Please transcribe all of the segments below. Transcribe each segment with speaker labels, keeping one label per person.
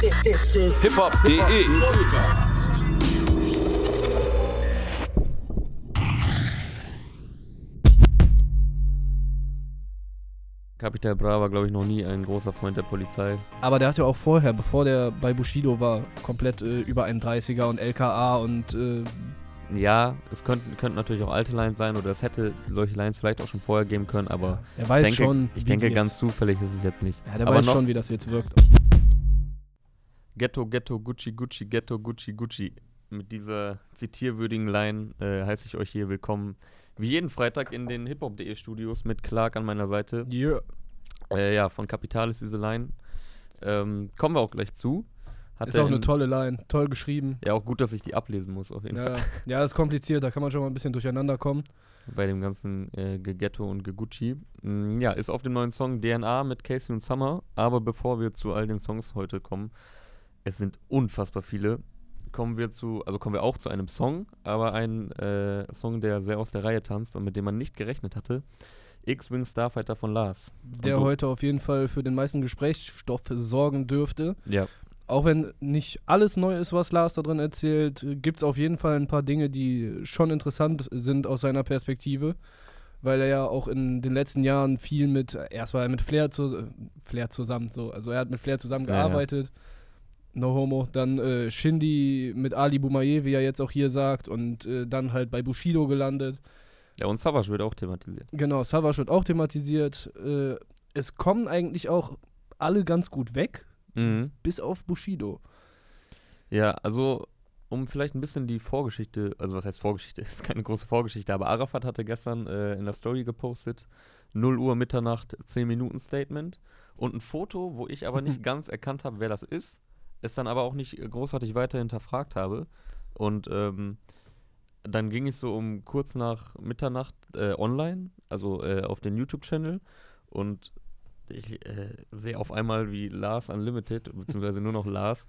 Speaker 1: This is
Speaker 2: hiphop.de. Capital Bra war, glaube ich, noch nie ein großer Freund der Polizei.
Speaker 3: Aber der hat ja auch vorher, bevor der bei Bushido war, komplett äh, über einen 30er und LKA und äh,
Speaker 2: Ja, es könnten, könnten natürlich auch alte Lines sein oder es hätte solche Lines vielleicht auch schon vorher geben können, aber
Speaker 3: er weiß
Speaker 2: ich denke,
Speaker 3: schon.
Speaker 2: ich
Speaker 3: wie
Speaker 2: denke ganz
Speaker 3: jetzt,
Speaker 2: zufällig ist es jetzt nicht.
Speaker 3: Ja, der
Speaker 2: aber
Speaker 3: weiß
Speaker 2: noch-
Speaker 3: schon, wie das jetzt wirkt.
Speaker 2: Ghetto, Ghetto, Gucci, Gucci, Ghetto, Gucci, Gucci. Mit dieser zitierwürdigen Line äh, heiße ich euch hier willkommen. Wie jeden Freitag in den hiphop.de Studios mit Clark an meiner Seite.
Speaker 3: Yeah.
Speaker 2: Äh, ja, von Kapital ist diese Line. Ähm, kommen wir auch gleich zu. Hat
Speaker 3: Ist auch eine
Speaker 2: in-
Speaker 3: tolle Line, toll geschrieben.
Speaker 2: Ja, auch gut, dass ich die ablesen muss, auf jeden
Speaker 3: Ja,
Speaker 2: Fall.
Speaker 3: ja, ist kompliziert, da kann man schon mal ein bisschen durcheinander kommen.
Speaker 2: Bei dem ganzen äh, Geghetto und Gegucci. Mm, ja, ist auf dem neuen Song DNA mit Casey und Summer. Aber bevor wir zu all den Songs heute kommen, es sind unfassbar viele. Kommen wir zu, also kommen wir auch zu einem Song, aber ein äh, Song, der sehr aus der Reihe tanzt und mit dem man nicht gerechnet hatte. X-Wing Starfighter von Lars.
Speaker 3: Der heute auf jeden Fall für den meisten Gesprächsstoff sorgen dürfte.
Speaker 2: Ja,
Speaker 3: Auch wenn nicht alles neu ist, was Lars da drin erzählt, gibt es auf jeden Fall ein paar Dinge, die schon interessant sind aus seiner Perspektive. Weil er ja auch in den letzten Jahren viel mit, erst war er mit Flair, zu, Flair zusammen, so, also er hat mit Flair
Speaker 2: Ja, ja.
Speaker 3: No homo. Dann äh, Shindy mit Ali Boumaier, wie er jetzt auch hier sagt, und äh, dann halt bei Bushido gelandet.
Speaker 2: ja und Savage wird auch thematisiert.
Speaker 3: Genau, Savage wird auch thematisiert. Äh, es kommen eigentlich auch alle ganz gut weg,
Speaker 2: Mhm.
Speaker 3: bis auf Bushido.
Speaker 2: Ja, also um vielleicht ein bisschen die Vorgeschichte, also was heißt Vorgeschichte, ist keine große Vorgeschichte, aber Arafat hatte gestern äh, in der Story gepostet, 0 Uhr Mitternacht, 10 Minuten Statement und ein Foto, wo ich aber nicht ganz erkannt habe, wer das ist, es dann aber auch nicht großartig weiter hinterfragt habe. Und ähm, dann ging ich so um kurz nach Mitternacht äh, online, also äh, auf den YouTube-Channel. Und ich äh, sehe auf einmal, wie Lars Unlimited, beziehungsweise nur noch Lars,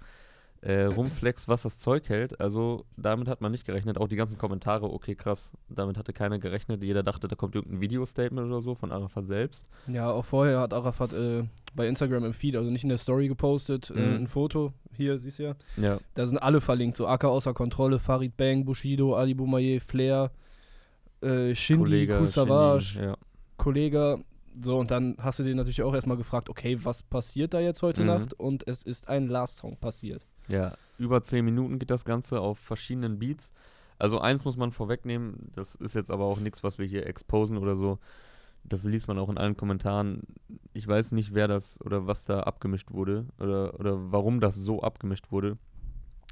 Speaker 2: äh, rumflex, was das Zeug hält. Also damit hat man nicht gerechnet. Auch die ganzen Kommentare, okay, krass, damit hatte keiner gerechnet. Jeder dachte, da kommt irgendein Video-Statement oder so von Arafat selbst.
Speaker 3: Ja, auch vorher hat Arafat äh, bei Instagram im Feed, also nicht in der Story gepostet, äh,
Speaker 2: Mhm.
Speaker 3: ein Foto. Hier, siehst du ja.
Speaker 2: Ja,
Speaker 3: Da sind alle verlinkt. So AK außer Kontrolle, Farid Bang, Bushido, Ali Boumaier, Flair, äh, Shindy,
Speaker 2: Kollege,
Speaker 3: Kool Savage,
Speaker 2: Shindy, ja.
Speaker 3: Kollege. So, und dann hast du dir natürlich auch erstmal gefragt, okay, was passiert da jetzt heute
Speaker 2: Mhm.
Speaker 3: Nacht? Und es ist ein Last-Song passiert.
Speaker 2: Ja, über 10 Minuten geht das Ganze auf verschiedenen Beats. Also eins muss man vorwegnehmen, das ist jetzt aber auch nichts, was wir hier exposen oder so. Das liest man auch in allen Kommentaren. Ich weiß nicht, wer das oder was da abgemischt wurde oder, oder warum das so abgemischt wurde.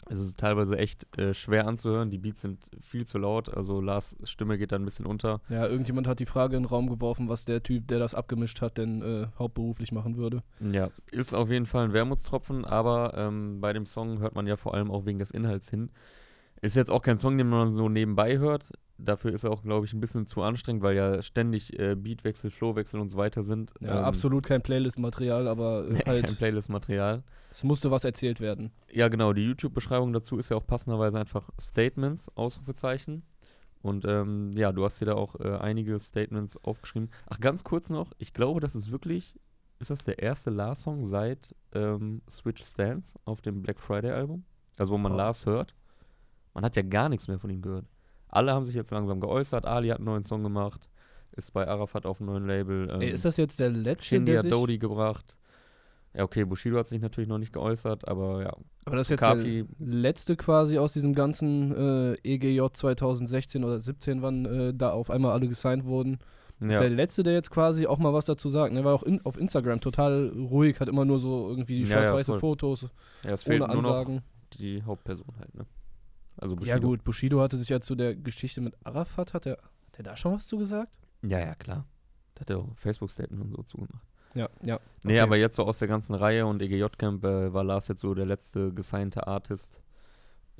Speaker 2: Es ist teilweise echt äh, schwer anzuhören. Die Beats sind viel zu laut. Also Lars Stimme geht da ein bisschen unter.
Speaker 3: Ja, irgendjemand hat die Frage in den Raum geworfen, was der Typ, der das abgemischt hat, denn äh, hauptberuflich machen würde.
Speaker 2: Ja, ist auf jeden Fall ein Wermutstropfen, aber ähm, bei dem Song hört man ja vor allem auch wegen des Inhalts hin. Ist jetzt auch kein Song, den man so nebenbei hört. Dafür ist er auch, glaube ich, ein bisschen zu anstrengend, weil ja ständig äh, Beatwechsel, Flowwechsel und so weiter sind.
Speaker 3: Ja,
Speaker 2: Ähm,
Speaker 3: absolut kein Playlist-Material, aber äh,
Speaker 2: kein
Speaker 3: halt,
Speaker 2: Playlist-Material.
Speaker 3: es musste was erzählt werden.
Speaker 2: Ja, genau, die YouTube-Beschreibung dazu ist ja auch passenderweise einfach Statements, Ausrufezeichen. Und ähm, ja, du hast hier da auch äh, einige Statements aufgeschrieben. Ach, ganz kurz noch, ich glaube, das ist wirklich, ist das der erste Lars-Song seit ähm, Switch Stance auf dem Black Friday-Album? Also wo man
Speaker 3: Oh.
Speaker 2: Lars hört. Man hat ja gar nichts mehr von ihm gehört. Alle haben sich jetzt langsam geäußert. Ali hat einen neuen Song gemacht, ist bei Arafat auf einem neuen Label. Ähm,
Speaker 3: Ey, ist das jetzt der letzte,
Speaker 2: Shindy
Speaker 3: der
Speaker 2: hat Dodi gebracht. Ja, okay, Bushido hat sich natürlich noch nicht geäußert, aber ja,
Speaker 3: aber das ist jetzt
Speaker 2: Kapi-
Speaker 3: der letzte quasi aus diesem ganzen äh, EGJ 2016 oder 17, wann äh, da auf einmal alle gesigned wurden. Das ist
Speaker 2: ja.
Speaker 3: der letzte, der jetzt quasi auch mal was dazu sagt. Er war auch in, auf Instagram total ruhig, hat immer nur so irgendwie die
Speaker 2: Ja, ja,
Speaker 3: schwarz-weiße. Fotos
Speaker 2: Ja, es fehlt
Speaker 3: ohne
Speaker 2: nur noch
Speaker 3: Ansagen.
Speaker 2: die Hauptperson halt, ne? Also
Speaker 3: Ja
Speaker 2: Bushido.
Speaker 3: gut, Bushido hatte sich ja zu der Geschichte mit Arafat, hat er, hat er da schon was zu gesagt?
Speaker 2: Ja, ja, klar. Da hat er auch Facebook-Statement und so zugemacht.
Speaker 3: Ja, ja.
Speaker 2: Nee,
Speaker 3: Okay.
Speaker 2: aber jetzt so aus der ganzen Reihe und EGJ-Camp äh, war Lars jetzt so der letzte gesignte Artist,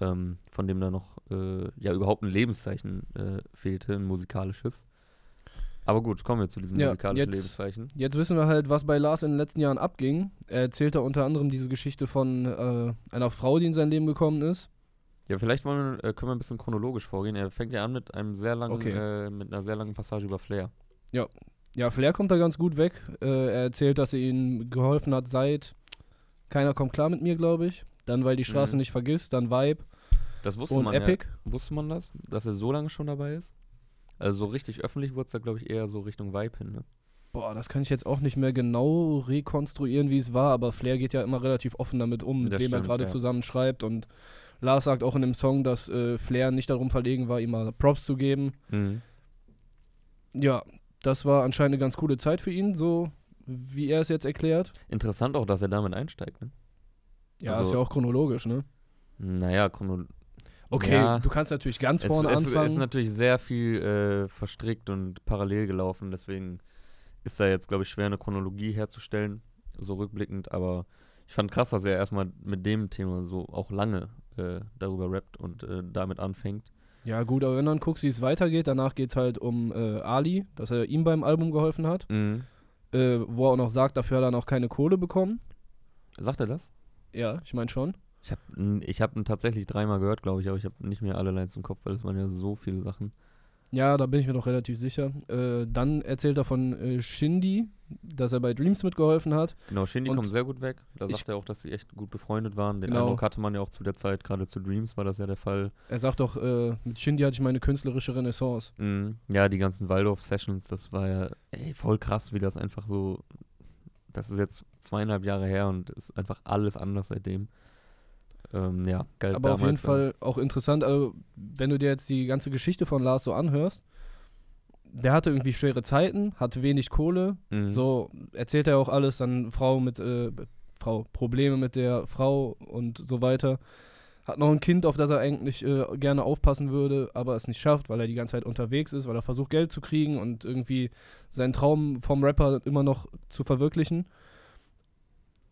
Speaker 2: ähm, von dem da noch äh, ja überhaupt ein Lebenszeichen äh, fehlte, ein musikalisches. Aber gut, kommen wir zu diesem
Speaker 3: Ja,
Speaker 2: musikalischen
Speaker 3: jetzt-
Speaker 2: Lebenszeichen.
Speaker 3: Jetzt wissen wir halt, was bei Lars in den letzten Jahren abging. Er erzählt da unter anderem diese Geschichte von äh, einer Frau, die in sein Leben gekommen ist.
Speaker 2: Ja, vielleicht wollen, wir- äh, können wir ein bisschen chronologisch vorgehen. Er fängt ja an mit einem sehr langen,
Speaker 3: Okay.
Speaker 2: äh, mit einer sehr langen Passage über Flair.
Speaker 3: Ja, Flair kommt da ganz gut weg. Äh, er erzählt, dass er ihm geholfen hat seit Keiner kommt klar mit mir, glaube ich. Dann, weil die Straße
Speaker 2: Mhm.
Speaker 3: nicht vergisst. Dann Vibe
Speaker 2: Das wusste
Speaker 3: und
Speaker 2: man
Speaker 3: Epic.
Speaker 2: ja. Wusste man das, dass er so lange schon dabei ist? Also so richtig öffentlich wurde es ja, glaube ich, eher so Richtung Vibe hin, ne?
Speaker 3: Boah, das kann ich jetzt auch nicht mehr genau rekonstruieren, wie es war, aber Flair geht ja immer relativ offen damit um, mit
Speaker 2: Das
Speaker 3: wem er gerade
Speaker 2: ja.
Speaker 3: zusammen schreibt. Und Lars sagt auch in dem Song, dass äh, Flair nicht darum verlegen war, ihm mal Props zu geben.
Speaker 2: Mhm.
Speaker 3: Ja, das war anscheinend eine ganz coole Zeit für ihn, so wie er es jetzt erklärt.
Speaker 2: Interessant auch, dass er damit einsteigt, ne?
Speaker 3: Ja,
Speaker 2: Also-
Speaker 3: ist ja auch chronologisch, ne?
Speaker 2: Naja, chrono
Speaker 3: Okay,
Speaker 2: Ja.
Speaker 3: du kannst natürlich ganz
Speaker 2: es,
Speaker 3: vorne
Speaker 2: es
Speaker 3: anfangen.
Speaker 2: ist natürlich sehr viel äh, verstrickt und parallel gelaufen, deswegen ist da jetzt, glaube ich, schwer eine Chronologie herzustellen, so rückblickend, aber ich fand krass, dass er erstmal mit dem Thema so auch lange äh, darüber rappt und äh, damit anfängt.
Speaker 3: ja, gut, aber wenn du dann guckst, wie es weitergeht, danach geht es halt um äh, Ali, dass er ihm beim Album geholfen hat,
Speaker 2: Mhm.
Speaker 3: äh, wo er auch noch sagt, dafür hat er noch keine Kohle bekommen.
Speaker 2: Sagt er das?
Speaker 3: Ja, ich meine schon.
Speaker 2: Ich habe ich hab ihn tatsächlich dreimal gehört, glaube ich, aber ich habe nicht mehr alle Lines im Kopf, weil es waren ja so viele Sachen.
Speaker 3: Ja, da bin ich mir doch relativ sicher. Äh, dann erzählt er von äh, Shindy, dass er bei Dreams mitgeholfen hat.
Speaker 2: Genau, Shindy
Speaker 3: Und
Speaker 2: kommt sehr gut weg. Da sagt er auch, dass sie echt gut befreundet waren. Den
Speaker 3: Genau.
Speaker 2: Eindruck hatte man ja auch zu der Zeit, gerade zu Dreams war das ja der Fall.
Speaker 3: Er sagt doch, äh, mit Shindy hatte ich meine künstlerische Renaissance.
Speaker 2: Mhm. Ja, die ganzen Waldorf-Sessions, das war ja ey, voll krass, wie das einfach so. Das ist jetzt zweieinhalb Jahre her und ist einfach alles anders seitdem. Ähm, ja, geil.
Speaker 3: Aber auf jeden Fall auch interessant, also, wenn du dir jetzt die ganze Geschichte von Lars so anhörst, der hatte irgendwie schwere Zeiten, hatte wenig Kohle,
Speaker 2: mhm.
Speaker 3: so erzählt er auch alles, dann Frau mit, äh, Frau, Probleme mit der Frau und so weiter. Hat noch ein Kind, auf das er eigentlich äh, gerne aufpassen würde, aber es nicht schafft, weil er die ganze Zeit unterwegs ist, weil er versucht, Geld zu kriegen und irgendwie seinen Traum vom Rapper immer noch zu verwirklichen.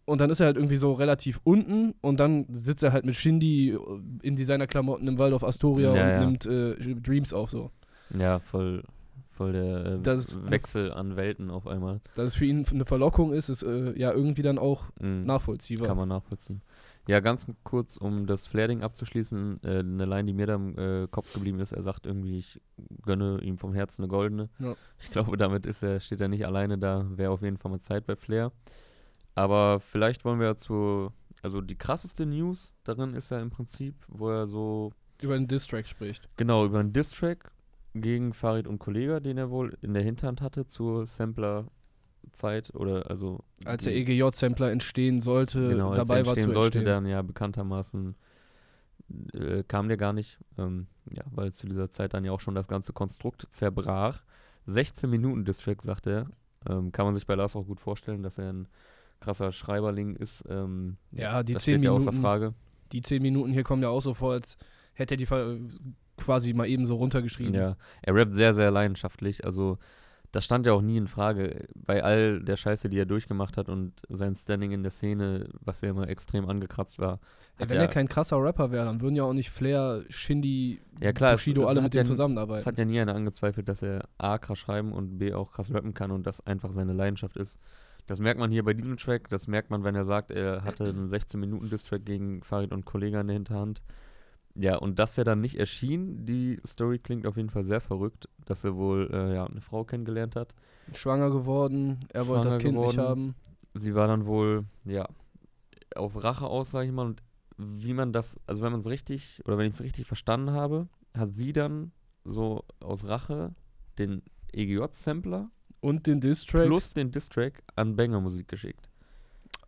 Speaker 3: Und dann ist er halt irgendwie so relativ unten und dann sitzt er halt mit Shindy äh, in Designerklamotten im Waldorf Astoria
Speaker 2: Ja,
Speaker 3: und
Speaker 2: ja.
Speaker 3: nimmt äh, Dreams auf so.
Speaker 2: Ja, voll, voll der äh,
Speaker 3: Das-
Speaker 2: Wechsel an Welten auf einmal.
Speaker 3: Dass es für ihn eine Verlockung ist, ist äh, ja irgendwie dann auch
Speaker 2: Mhm.
Speaker 3: nachvollziehbar.
Speaker 2: Kann man nachvollziehen. Ja, ganz kurz, um das Flair-Ding abzuschließen, äh, eine Line, die mir da im äh, Kopf geblieben ist, er sagt irgendwie, ich gönne ihm vom Herzen eine goldene.
Speaker 3: Ja.
Speaker 2: Ich glaube, damit ist er, steht er nicht alleine da, wäre auf jeden Fall mal Zeit bei Flair. Aber vielleicht wollen wir zu, also die krasseste News darin ist ja im Prinzip, wo er so
Speaker 3: Über den Distrack spricht.
Speaker 2: genau über einen Distrack gegen Farid und Kollega, den er wohl in der Hinterhand hatte zur Sampler-Zeit oder also
Speaker 3: Als der EGJ-Sampler entstehen sollte,
Speaker 2: genau, als
Speaker 3: dabei
Speaker 2: er
Speaker 3: war
Speaker 2: entstehen
Speaker 3: zu
Speaker 2: sollte,
Speaker 3: entstehen.
Speaker 2: dann ja bekanntermaßen äh, kam der gar nicht, ähm, ja, weil zu dieser Zeit dann ja auch schon das ganze Konstrukt zerbrach. 16 Minuten Distrack, sagt er. Ähm, kann man sich bei Lars auch gut vorstellen, dass er ein krasser Schreiberling ist. Ähm,
Speaker 3: Ja, die
Speaker 2: das
Speaker 3: 10
Speaker 2: steht ja außer
Speaker 3: Minuten,
Speaker 2: Frage.
Speaker 3: die 10 Minuten hier kommen ja auch so vor, als hätte er die quasi mal eben so runtergeschrieben.
Speaker 2: Ja, er rappt sehr, sehr leidenschaftlich. Also, das stand ja auch nie in Frage. Bei all der Scheiße, die er durchgemacht hat und sein Standing in der Szene, was ja immer extrem angekratzt war.
Speaker 3: Ja, wenn
Speaker 2: er-
Speaker 3: er kein krasser Rapper wäre, dann würden ja auch nicht Flair, Shindy,
Speaker 2: Ja, klar, es-
Speaker 3: Bushido
Speaker 2: es
Speaker 3: alle
Speaker 2: hat
Speaker 3: mit
Speaker 2: ja
Speaker 3: dem
Speaker 2: n- Es
Speaker 3: zusammenarbeiten.
Speaker 2: hat ja nie einer angezweifelt, dass er A, krass schreiben und B, auch krass rappen kann und das einfach seine Leidenschaft ist. Das merkt man hier bei diesem Track, das merkt man, wenn er sagt, er hatte einen 16-Minuten-Distrack gegen Farid und Kollega in der Hinterhand. Ja, und dass er dann nicht erschien, die Story klingt auf jeden Fall sehr verrückt, dass er wohl äh, ja, eine Frau kennengelernt hat.
Speaker 3: Schwanger geworden, er wollte das
Speaker 2: Schwanger
Speaker 3: Kind nicht
Speaker 2: geworden.
Speaker 3: haben.
Speaker 2: Sie war dann wohl, ja, auf Rache aus, sag ich mal. Und wie man das, also wenn man es richtig, oder wenn ich es richtig verstanden habe, hat sie dann so aus Rache den EGJ-Sampler
Speaker 3: Und den Distrack.
Speaker 2: plus den Distrack an Banger Musik geschickt.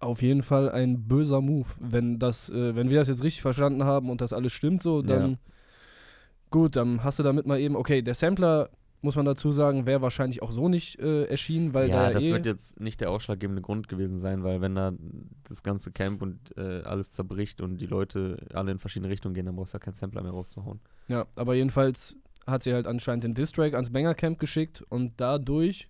Speaker 3: Auf jeden Fall ein böser Move. Wenn das, äh, wenn wir das jetzt richtig verstanden haben und das alles stimmt so, dann
Speaker 2: Ja.
Speaker 3: gut, dann hast du damit mal eben, okay, der Sampler, muss man dazu sagen, wäre wahrscheinlich auch so nicht äh, erschienen, weil
Speaker 2: ja,
Speaker 3: da
Speaker 2: das
Speaker 3: eh,
Speaker 2: wird jetzt nicht der ausschlaggebende Grund gewesen sein, weil wenn da das ganze Camp und äh, alles zerbricht und die Leute alle in verschiedene Richtungen gehen, dann brauchst du ja keinen Sampler mehr rauszuhauen.
Speaker 3: Ja, aber jedenfalls hat sie halt anscheinend den Distrack ans Banger Camp geschickt und dadurch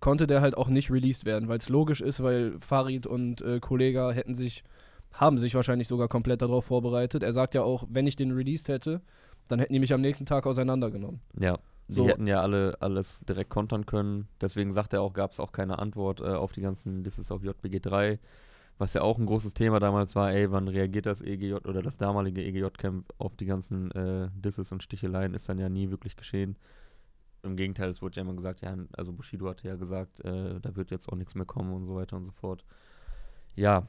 Speaker 3: konnte der halt auch nicht released werden, weil es logisch ist, weil Farid und äh, Kollega hätten sich, haben sich wahrscheinlich sogar komplett darauf vorbereitet. Er sagt ja auch, wenn ich den released hätte, dann hätten die mich am nächsten Tag auseinandergenommen.
Speaker 2: Ja,
Speaker 3: So.
Speaker 2: die hätten ja alle alles direkt kontern können. Deswegen sagt er auch, gab es auch keine Antwort äh, auf die ganzen Disses auf JBG 3. Was ja auch ein großes Thema damals war, ey, wann reagiert das EGJ oder das damalige EGJ-Camp auf die ganzen äh, Disses und Sticheleien, ist dann ja nie wirklich geschehen. Im Gegenteil, es wurde ja immer gesagt, ja, also Bushido hatte ja gesagt, äh, da wird jetzt auch nichts mehr kommen und so weiter und so fort. Ja,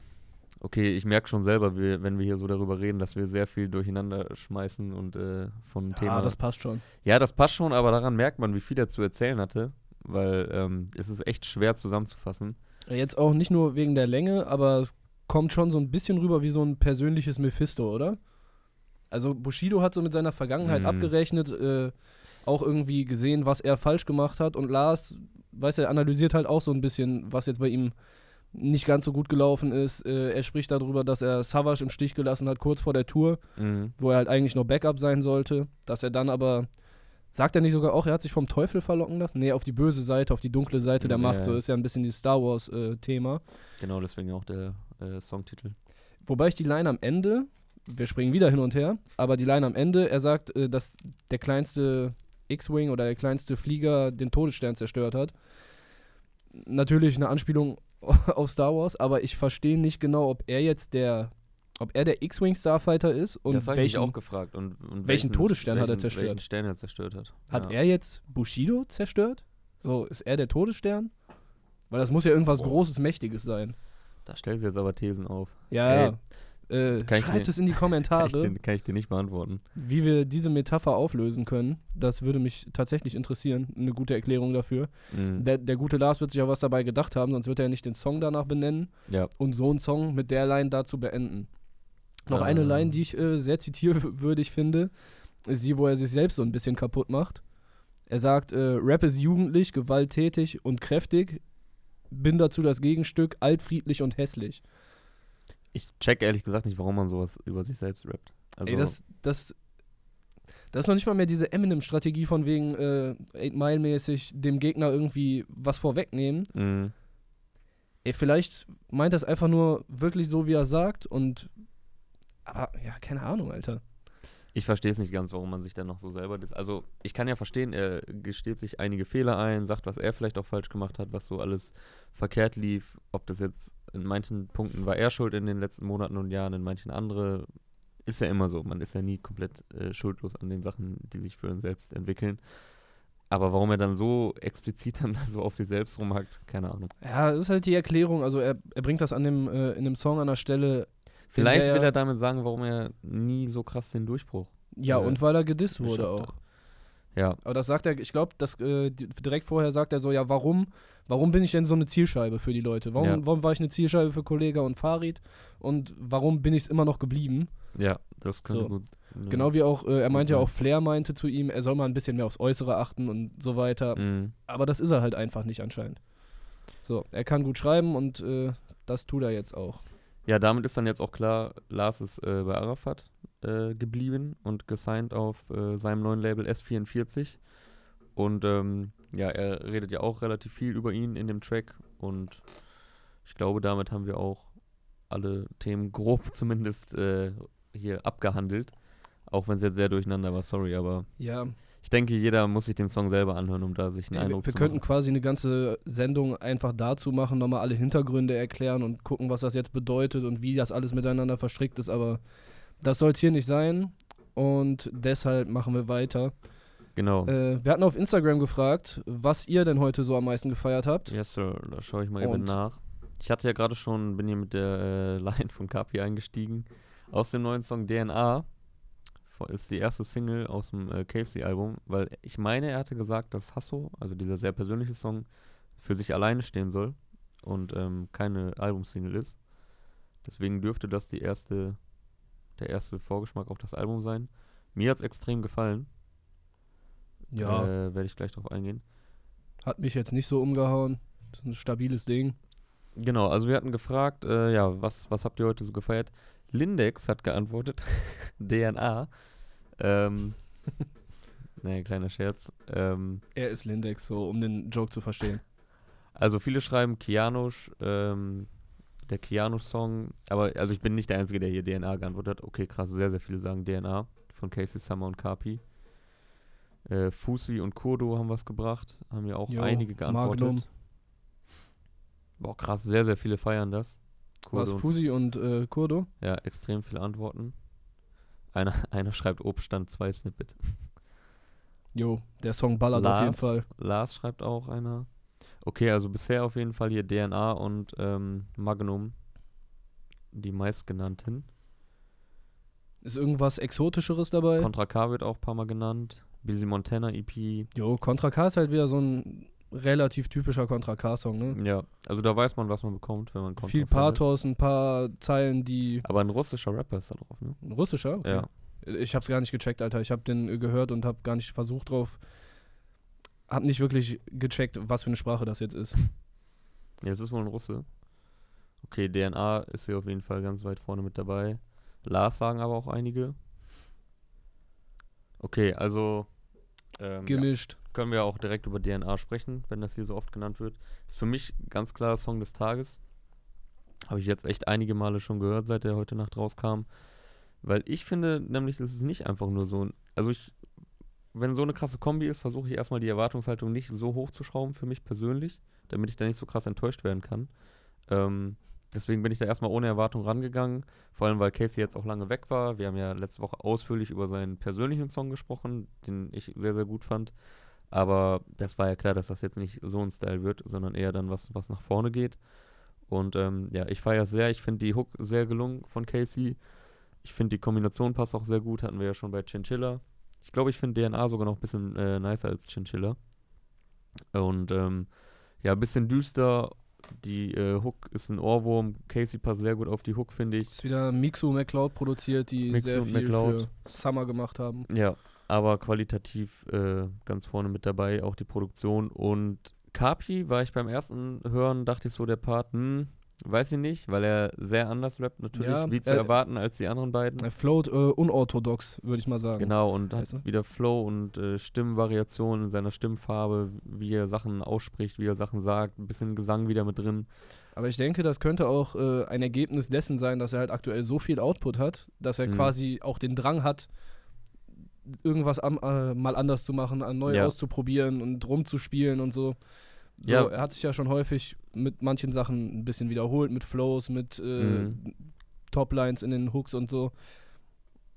Speaker 2: Okay, ich merke schon selber, wir, wenn wir hier so darüber reden, dass wir sehr viel durcheinander schmeißen und äh, vom Thema.
Speaker 3: Ja, das passt schon.
Speaker 2: Ja, das passt schon, aber daran merkt man, wie viel er zu erzählen hatte, weil ähm, es ist echt schwer zusammenzufassen.
Speaker 3: Jetzt auch nicht nur wegen der Länge, aber es kommt schon so ein bisschen rüber wie so ein persönliches Mephisto, oder? Also Bushido hat so mit seiner Vergangenheit
Speaker 2: Mhm.
Speaker 3: abgerechnet, äh, auch irgendwie gesehen, was er falsch gemacht hat und Lars, weiß er, analysiert halt auch so ein bisschen, was jetzt bei ihm nicht ganz so gut gelaufen ist. Äh, er spricht darüber, dass er Savage im Stich gelassen hat, kurz vor der Tour,
Speaker 2: Mhm.
Speaker 3: wo er halt eigentlich noch Backup sein sollte, dass er dann aber Sagt er nicht sogar auch, er hat sich vom Teufel verlocken lassen? Nee, auf die böse Seite, auf die dunkle Seite der
Speaker 2: Ja,
Speaker 3: Macht.
Speaker 2: ja.
Speaker 3: So ist ja ein bisschen dieses Star Wars-Thema.
Speaker 2: Genau, deswegen auch der äh, Songtitel.
Speaker 3: Wobei ich die Line am Ende, wir springen wieder hin und her, aber die Line am Ende, er sagt, äh, dass der kleinste X-Wing oder der kleinste Flieger den Todesstern zerstört hat. Natürlich eine Anspielung auf Star Wars, aber ich verstehe nicht genau, ob er jetzt der, ob er der X-Wing Starfighter ist und
Speaker 2: das habe ich
Speaker 3: welchen,
Speaker 2: auch gefragt. Und, und
Speaker 3: welchen Todesstern hat er
Speaker 2: welchen-
Speaker 3: zerstört?
Speaker 2: Welchen Stern er zerstört hat.
Speaker 3: hat
Speaker 2: ja.
Speaker 3: er jetzt Bushido zerstört? So, ist er der Todesstern? Weil das muss ja irgendwas
Speaker 2: Boah.
Speaker 3: Großes, Mächtiges sein.
Speaker 2: Da stellst du jetzt aber Thesen auf.
Speaker 3: Ja,
Speaker 2: Ey,
Speaker 3: ja. Äh, schreibt es in die
Speaker 2: Kann ich,
Speaker 3: Kommentare.
Speaker 2: dir, kann ich dir nicht beantworten.
Speaker 3: Wie wir diese Metapher auflösen können, das würde mich tatsächlich interessieren. Eine gute Erklärung dafür.
Speaker 2: Mhm.
Speaker 3: Der, der gute Lars wird sich ja was dabei gedacht haben, sonst wird er ja nicht den Song danach benennen
Speaker 2: Ja.
Speaker 3: und so einen Song mit der Line dazu beenden. Noch eine
Speaker 2: Ähm.
Speaker 3: Line, die ich äh, sehr zitierwürdig finde, ist die, wo er sich selbst so ein bisschen kaputt macht. Er sagt, äh, Rap ist jugendlich, gewalttätig und kräftig. Bin dazu das Gegenstück, altfriedlich und hässlich.
Speaker 2: Ich check ehrlich gesagt nicht, warum man sowas über sich selbst rappt. Also,
Speaker 3: Ey, das, das, das ist noch nicht mal mehr diese Eminem-Strategie von wegen äh, 8 Mile-mäßig dem Gegner irgendwie was vorwegnehmen.
Speaker 2: mh,
Speaker 3: Ey, vielleicht meint er es einfach nur wirklich so, wie er sagt und. Aber ja, keine Ahnung, Alter.
Speaker 2: ich verstehe es nicht ganz, warum man sich dann noch so selber. Also, ich kann ja verstehen, er gesteht sich einige Fehler ein, sagt, was er vielleicht auch falsch gemacht hat, was so alles verkehrt lief. Ob das jetzt in manchen Punkten war er schuld in den letzten Monaten und Jahren, in manchen andere. Ist ja immer so. Man ist ja nie komplett äh, schuldlos an den Sachen, die sich für ihn selbst entwickeln. Aber warum er dann so explizit dann so auf sich selbst rumhackt, keine Ahnung.
Speaker 3: Ja, das ist halt die Erklärung. Also, er, er bringt das an dem, äh, in dem Song an der Stelle.
Speaker 2: Vielleicht will er damit sagen, warum er nie so krass den Durchbruch.
Speaker 3: Ja,
Speaker 2: äh,
Speaker 3: und weil er gedisst wurde auch.
Speaker 2: hat. Ja,
Speaker 3: Aber das sagt er, ich glaube, das äh, di- direkt vorher sagt er so, ja, warum, warum bin ich denn so eine Zielscheibe für die Leute? Warum,
Speaker 2: Ja.
Speaker 3: warum war ich eine Zielscheibe für Kollega und Farid? Und warum bin ich es immer noch geblieben?
Speaker 2: ja, das könnte
Speaker 3: So.
Speaker 2: gut. ja.
Speaker 3: Genau wie auch, äh, er meinte ja auch, Flair meinte zu ihm, er soll mal ein bisschen mehr aufs Äußere achten und so weiter.
Speaker 2: Mhm.
Speaker 3: Aber das ist er halt einfach nicht anscheinend. So, er kann gut schreiben und äh, das tut er jetzt auch.
Speaker 2: Ja, damit ist dann jetzt auch klar, Lars ist äh, bei Arafat äh, geblieben und gesigned auf äh, seinem neuen Label S44. Und ähm, ja, er redet ja auch relativ viel über ihn in dem Track. Und ich glaube, damit haben wir auch alle Themen grob zumindest äh, hier abgehandelt. Auch wenn es jetzt sehr durcheinander war, sorry, aber
Speaker 3: Ja,
Speaker 2: ich denke, jeder muss sich den Song selber anhören, um da sich einen
Speaker 3: wir,
Speaker 2: Eindruck
Speaker 3: wir
Speaker 2: zu
Speaker 3: könnten
Speaker 2: machen.
Speaker 3: quasi eine ganze Sendung einfach dazu machen, nochmal alle Hintergründe erklären und gucken, was das jetzt bedeutet und wie das alles miteinander verstrickt ist. Aber das soll es hier nicht sein. Und deshalb machen wir weiter.
Speaker 2: Genau.
Speaker 3: Äh, wir hatten auf Instagram gefragt, was ihr denn heute so am meisten gefeiert habt.
Speaker 2: Yes, Sir, da schaue ich mal eben
Speaker 3: Und?
Speaker 2: nach. Ich hatte ja gerade schon, bin hier mit der äh, Line von Kapi eingestiegen. Aus dem neuen Song DNA. Ist die erste Single aus dem äh, Casey-Album, weil ich meine, er hatte gesagt, dass Hasso, also dieser sehr persönliche Song, für sich alleine stehen soll und ähm, keine Albumsingle ist. Deswegen dürfte das die erste, der erste Vorgeschmack auf das Album sein. Mir hat es extrem gefallen. Äh, Werde ich gleich drauf eingehen.
Speaker 3: hat mich jetzt nicht so umgehauen. Das ist ein stabiles Ding.
Speaker 2: Genau, also wir hatten gefragt, äh, ja, was, was habt ihr heute so gefeiert? Lindex hat geantwortet, DNA. Ähm, naja, kleiner Scherz. Ähm,
Speaker 3: Er ist Lindex, so um den Joke zu verstehen.
Speaker 2: also viele schreiben Kianosch, ähm, der Kianosch-Song, aber also ich bin nicht der Einzige, der hier DNA geantwortet hat. Okay, krass, sehr, sehr viele sagen DNA von Casey Summer und Kapi. Äh, Fusi und Kurdo haben was gebracht, haben ja auch
Speaker 3: Jo,
Speaker 2: einige geantwortet.
Speaker 3: Magnum.
Speaker 2: Boah, krass, sehr, sehr viele feiern das.
Speaker 3: Was,
Speaker 2: und
Speaker 3: Fusi und äh, Kurdo?
Speaker 2: Ja, extrem viele Antworten. Einer, einer schreibt Obststand 2 Snippet.
Speaker 3: Jo, der Song ballert auf jeden
Speaker 2: Lars,
Speaker 3: Fall.
Speaker 2: Lars schreibt auch einer. Okay, also bisher auf jeden Fall hier DNA und ähm, Magnum. die meistgenannten.
Speaker 3: Ist irgendwas Exotischeres dabei?
Speaker 2: Contra K wird auch ein paar Mal genannt. Busy Montana EP.
Speaker 3: jo, Contra K ist halt wieder so ein relativ typischer Contra K-Song, ne?
Speaker 2: Ja, also da weiß man, was man bekommt, wenn man Contra
Speaker 3: Viel. Pathos, ein paar Zeilen, die.
Speaker 2: Aber ein russischer Rapper ist da drauf, ne?
Speaker 3: Ein russischer? Okay.
Speaker 2: Ja.
Speaker 3: Ich hab's gar nicht gecheckt, Alter. Ich hab den gehört und hab gar nicht versucht drauf. Hab nicht wirklich gecheckt, was für eine Sprache das jetzt ist.
Speaker 2: Ja, es ist wohl ein Russe. Okay, DNA ist hier auf jeden Fall ganz weit vorne mit dabei. Lars sagen aber auch einige. Okay, also ähm, ja,
Speaker 3: Gemischt.
Speaker 2: können wir auch direkt über DNA sprechen, wenn das hier so oft genannt wird. Ist für mich ganz klar Song des Tages. Habe ich jetzt echt einige Male schon gehört, seit er heute Nacht rauskam. Weil ich finde nämlich, das ist nicht einfach nur so ein. Also ich, wenn so eine krasse Kombi ist, versuche ich erstmal die Erwartungshaltung nicht so hoch zu schrauben für mich persönlich, damit ich da nicht so krass enttäuscht werden kann. Ähm, deswegen bin ich da erstmal ohne Erwartung rangegangen, vor allem weil Casey jetzt auch lange weg war. Wir haben ja letzte Woche ausführlich über seinen persönlichen Song gesprochen, den ich sehr, sehr gut fand. Aber das war ja klar, dass das jetzt nicht so ein Style wird, sondern eher dann was, was nach vorne geht. Und ähm, ja, ich feiere es sehr. Ich finde die Hook sehr gelungen von Casey. Ich finde die Kombination passt auch sehr gut. Hatten wir ja schon bei Chinchilla. Ich glaube, ich finde DNA sogar noch ein bisschen äh, nicer als Chinchilla. Und ähm, ja, ein bisschen düster. Die äh, Hook ist ein Ohrwurm. Casey passt sehr gut auf die Hook, finde ich.
Speaker 3: Ist wieder Mixu McCloud produziert, die
Speaker 2: Mixu
Speaker 3: sehr viel
Speaker 2: McLeod.
Speaker 3: für Summer gemacht haben.
Speaker 2: Ja, aber qualitativ äh, ganz vorne mit dabei, auch die Produktion. Und Kapi war ich beim ersten Hören, dachte ich so, der Part, hm, weiß ich nicht, weil er sehr anders rappt natürlich,
Speaker 3: Ja,
Speaker 2: wie zu
Speaker 3: äh,
Speaker 2: erwarten als die anderen beiden.
Speaker 3: Er float äh, unorthodox, würde ich mal sagen.
Speaker 2: Genau, und
Speaker 3: Weißt
Speaker 2: hat
Speaker 3: du?
Speaker 2: wieder Flow und äh, Stimmvariationen in seiner Stimmfarbe, wie er Sachen ausspricht, wie er Sachen sagt, ein bisschen Gesang wieder mit drin.
Speaker 3: Aber ich denke, das könnte auch äh, ein Ergebnis dessen sein, dass er halt aktuell so viel Output hat, dass er
Speaker 2: Mhm.
Speaker 3: quasi auch den Drang hat, irgendwas am, äh, mal anders zu machen, an neu
Speaker 2: Ja.
Speaker 3: auszuprobieren und rumzuspielen und so. So,
Speaker 2: Ja.
Speaker 3: er hat sich ja schon häufig mit manchen Sachen ein bisschen wiederholt, mit Flows, mit äh,
Speaker 2: Mhm.
Speaker 3: Toplines in den Hooks und so.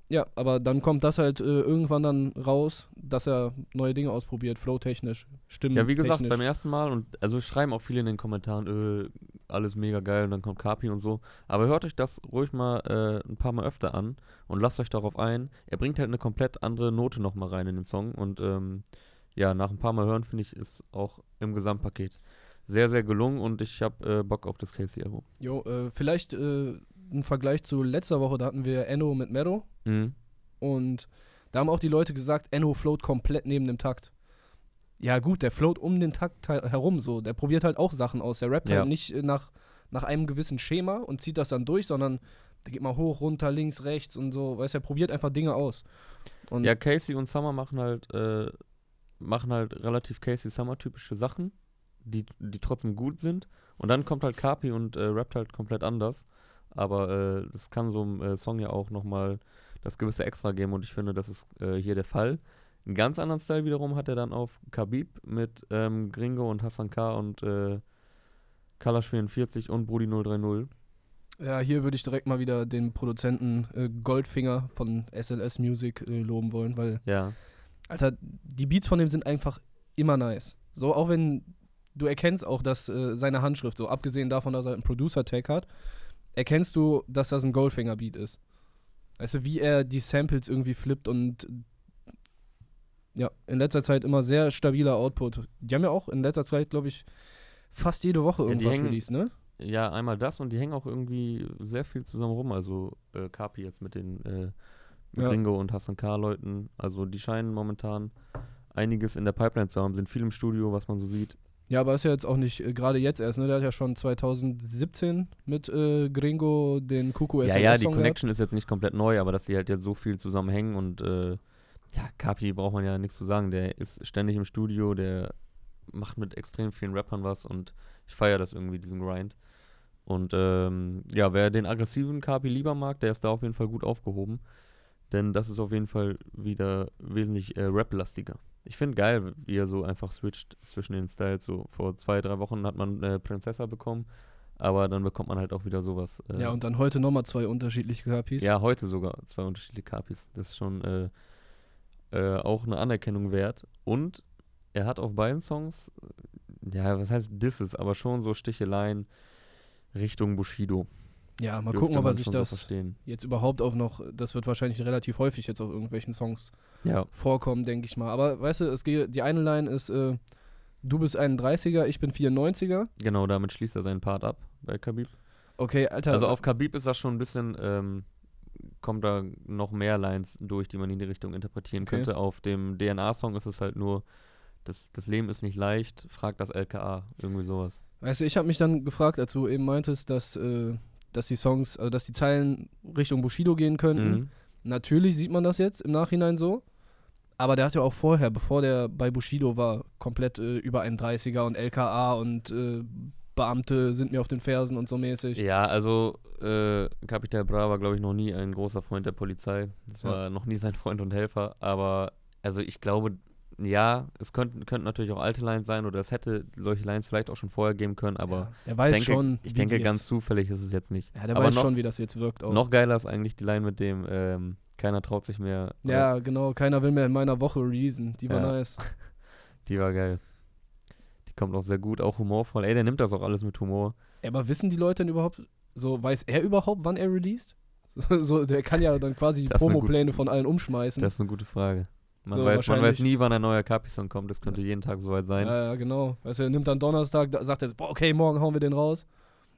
Speaker 3: Ja, aber dann kommt das halt äh, irgendwann dann raus, dass er neue Dinge ausprobiert, flowtechnisch, Stimmen.
Speaker 2: Ja, wie gesagt,
Speaker 3: technisch.
Speaker 2: beim ersten Mal und also schreiben auch viele in den Kommentaren, äh, alles mega geil und dann kommt Kapi und so. Aber hört euch das ruhig mal äh, ein paar Mal öfter an und lasst euch darauf ein. Er bringt halt eine komplett andere Note nochmal rein in den Song und ähm, ja, nach ein paar Mal hören, finde ich, ist auch im Gesamtpaket sehr, sehr gelungen und ich habe äh, Bock auf das Casey-Album.
Speaker 3: Jo, äh, vielleicht äh, ein Vergleich zu letzter Woche, da hatten wir Enno mit Mero
Speaker 2: Mhm.
Speaker 3: und da haben auch die Leute gesagt, Enno float komplett neben dem Takt. Ja gut, der float um den Takt he- herum so, der probiert halt auch Sachen aus. Der rappt
Speaker 2: Ja.
Speaker 3: halt nicht äh, nach, nach einem gewissen Schema und zieht das dann durch, sondern der geht mal hoch, runter, links, rechts und so, weißt du, er probiert einfach Dinge aus. Und
Speaker 2: Ja, Casey und Summer machen halt, äh, machen halt relativ Casey Summer-typische Sachen, die, die trotzdem gut sind. Und dann kommt halt Kapi und äh, rappt halt komplett anders. Aber äh, das kann so einem äh, Song ja auch nochmal das gewisse Extra geben und ich finde, das ist äh, hier der Fall. Einen ganz anderen Style wiederum hat er dann auf Khabib mit ähm, Gringo und Hassan K. und äh, Kalash 44 und Brudi 030.
Speaker 3: Ja, hier würde ich direkt mal wieder den Produzenten äh, Goldfinger von SLS Music äh, loben wollen, weil,
Speaker 2: Ja,
Speaker 3: Alter, die Beats von dem sind einfach immer nice. So, auch wenn du erkennst auch, dass äh, seine Handschrift, so abgesehen davon, dass er einen Producer-Tag hat, erkennst du, dass das ein Goldfinger-Beat ist. Weißt du, wie er die Samples irgendwie flippt und ja, in letzter Zeit immer sehr stabiler Output. Die haben ja auch in letzter Zeit, glaube ich, fast jede Woche irgendwas
Speaker 2: hängen-
Speaker 3: released, ne?
Speaker 2: Ja, einmal das und die hängen auch irgendwie sehr viel zusammen rum. Also äh, Kapi jetzt mit den äh, mit
Speaker 3: Ja.
Speaker 2: Ringo und Hassan K-Leuten. Also die scheinen momentan einiges in der Pipeline zu haben, sind viel im Studio, was man so sieht.
Speaker 3: Ja, aber ist ja jetzt auch nicht äh, gerade jetzt erst, ne? Der hat ja schon 2017 mit äh, Gringo den Kuku
Speaker 2: ja, ja, die Connection ist jetzt nicht komplett neu, aber dass die halt jetzt so viel zusammenhängen und äh, ja, Kapi braucht man ja nichts zu sagen. Der ist ständig im Studio, der macht mit extrem vielen Rappern was und ich feiere das irgendwie, diesen Grind. Und ähm, ja, wer den aggressiven Kapi lieber mag, der ist da auf jeden Fall gut aufgehoben. Denn das ist auf jeden Fall wieder wesentlich äh, Rap-lastiger. Ich finde geil, wie er so einfach switcht zwischen den Styles. So vor zwei, drei Wochen hat man äh, Princessa bekommen, aber dann bekommt man halt auch wieder sowas. Äh,
Speaker 3: Ja, und dann heute nochmal zwei unterschiedliche KPs.
Speaker 2: ja, heute sogar zwei unterschiedliche Kapis. Das ist schon äh, äh, auch eine Anerkennung wert. Und er hat auf beiden Songs, äh, ja, was heißt Disses, aber schon so Sticheleien Richtung Bushido.
Speaker 3: Ja, mal gucken, ob er sich
Speaker 2: so
Speaker 3: das
Speaker 2: verstehen.
Speaker 3: jetzt überhaupt auch noch, das wird wahrscheinlich relativ häufig jetzt auf irgendwelchen Songs
Speaker 2: Ja,
Speaker 3: vorkommen, denke ich mal. Aber weißt du, es geht, die eine Line ist, äh, du bist 31er, ich bin 94er.
Speaker 2: genau, damit schließt er seinen Part ab bei Khabib.
Speaker 3: Okay, Alter.
Speaker 2: Also auf Khabib ist das schon ein bisschen, ähm, kommt da noch mehr Lines durch, die man in die Richtung interpretieren
Speaker 3: Okay.
Speaker 2: könnte. Auf dem DNA-Song ist es halt nur, das, das Leben ist nicht leicht, frag das LKA, irgendwie sowas.
Speaker 3: Weißt du, ich habe mich dann gefragt, als du eben meintest, dass, äh, dass die Songs, also dass die Zeilen Richtung Bushido gehen könnten.
Speaker 2: Mhm.
Speaker 3: Natürlich sieht man das jetzt im Nachhinein so. Aber der hat ja auch vorher, bevor der bei Bushido war, komplett äh, über einen 30er und LKA und äh, Beamte sind mir auf den Fersen und so mäßig.
Speaker 2: Ja, also äh, Capital Bra war, glaube ich, noch nie ein großer Freund der Polizei. Das
Speaker 3: Ja.
Speaker 2: war noch nie sein Freund und Helfer. Aber also ich glaube, ja, es könnten, könnten natürlich auch alte Lines sein oder es hätte solche Lines vielleicht auch schon vorher geben können, aber
Speaker 3: ja,
Speaker 2: ich denke,
Speaker 3: schon.
Speaker 2: ich denke ganz
Speaker 3: jetzt,
Speaker 2: zufällig ist es jetzt nicht.
Speaker 3: Ja, der
Speaker 2: aber
Speaker 3: weiß
Speaker 2: noch,
Speaker 3: schon, wie das jetzt wirkt. Auch.
Speaker 2: noch geiler ist eigentlich die Line mit dem, ähm, keiner traut sich mehr. oder-
Speaker 3: Ja, genau. Keiner will mehr in meiner Woche releasen. Die war
Speaker 2: Ja.
Speaker 3: nice.
Speaker 2: Die war geil. Die kommt auch sehr gut, auch humorvoll. Ey, der nimmt das auch alles mit Humor.
Speaker 3: Aber wissen die Leute denn überhaupt, so weiß er überhaupt, wann er released? So, der kann ja dann quasi die Promopläne von allen umschmeißen.
Speaker 2: Das ist eine gute Frage. Man,
Speaker 3: So,
Speaker 2: weiß, man weiß nie, wann ein neuer Capi-Song kommt. Das könnte jeden Tag soweit sein.
Speaker 3: Ja, ja, genau. Weißt du, er nimmt dann Donnerstag, da sagt er, boah, okay, morgen hauen wir den raus.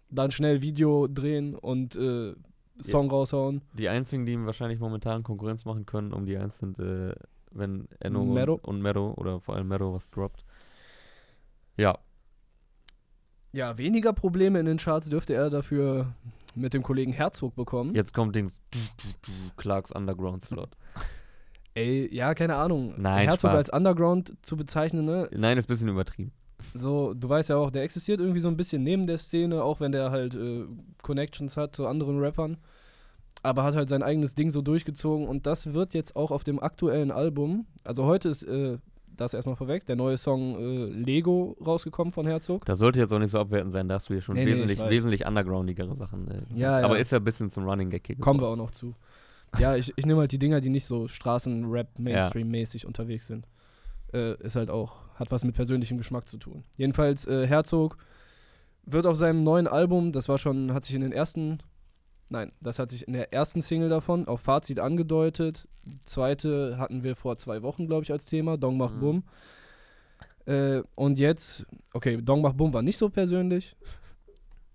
Speaker 3: Dann schnell Video drehen und äh, Song raushauen.
Speaker 2: Die einzigen, die ihm wahrscheinlich momentan Konkurrenz machen können, um die eins sind, äh, wenn Enno
Speaker 3: Mero.
Speaker 2: und, Mero oder vor allem Mero was droppt. Ja,
Speaker 3: Ja, weniger Probleme in den Charts dürfte er dafür mit dem Kollegen Herzog bekommen.
Speaker 2: jetzt kommt Dings, Clarks Underground Slot.
Speaker 3: Ey, ja, keine Ahnung.
Speaker 2: Nein,
Speaker 3: Herzog
Speaker 2: Spaß.
Speaker 3: als Underground zu bezeichnen, ne?
Speaker 2: Nein, ist ein bisschen übertrieben.
Speaker 3: So, du weißt ja auch, der existiert irgendwie so ein bisschen neben der Szene, auch wenn der halt äh, Connections hat zu anderen Rappern. Aber hat halt sein eigenes Ding so durchgezogen und das wird jetzt auch auf dem aktuellen Album, also heute ist äh, das erstmal vorweg, der neue Song äh, Lego rausgekommen von Herzog.
Speaker 2: Das sollte jetzt auch nicht so abwertend sein, dass wir schon
Speaker 3: Nee, nee, ich
Speaker 2: wesentlich,
Speaker 3: weiß.
Speaker 2: wesentlich undergroundigere Sachen. Äh,
Speaker 3: Ja,
Speaker 2: Aber
Speaker 3: ja.
Speaker 2: ist ja ein bisschen zum Running Gag hier
Speaker 3: Kommen wir auch noch zu. Ja, ich, ich nehme halt die Dinger, die nicht so Straßenrap, Mainstream-mäßig unterwegs sind. Äh, ist halt auch, hat was mit persönlichem Geschmack zu tun. Jedenfalls, äh, Herzog wird auf seinem neuen Album, das war schon, hat sich in den ersten, nein, das hat sich in der ersten Single davon auf Fazit angedeutet. Die zweite hatten wir vor zwei Wochen, glaube ich, als Thema, Dong Mach
Speaker 2: Mhm.
Speaker 3: Bum. Äh, und jetzt, okay, Dong Mach Bum war nicht so persönlich.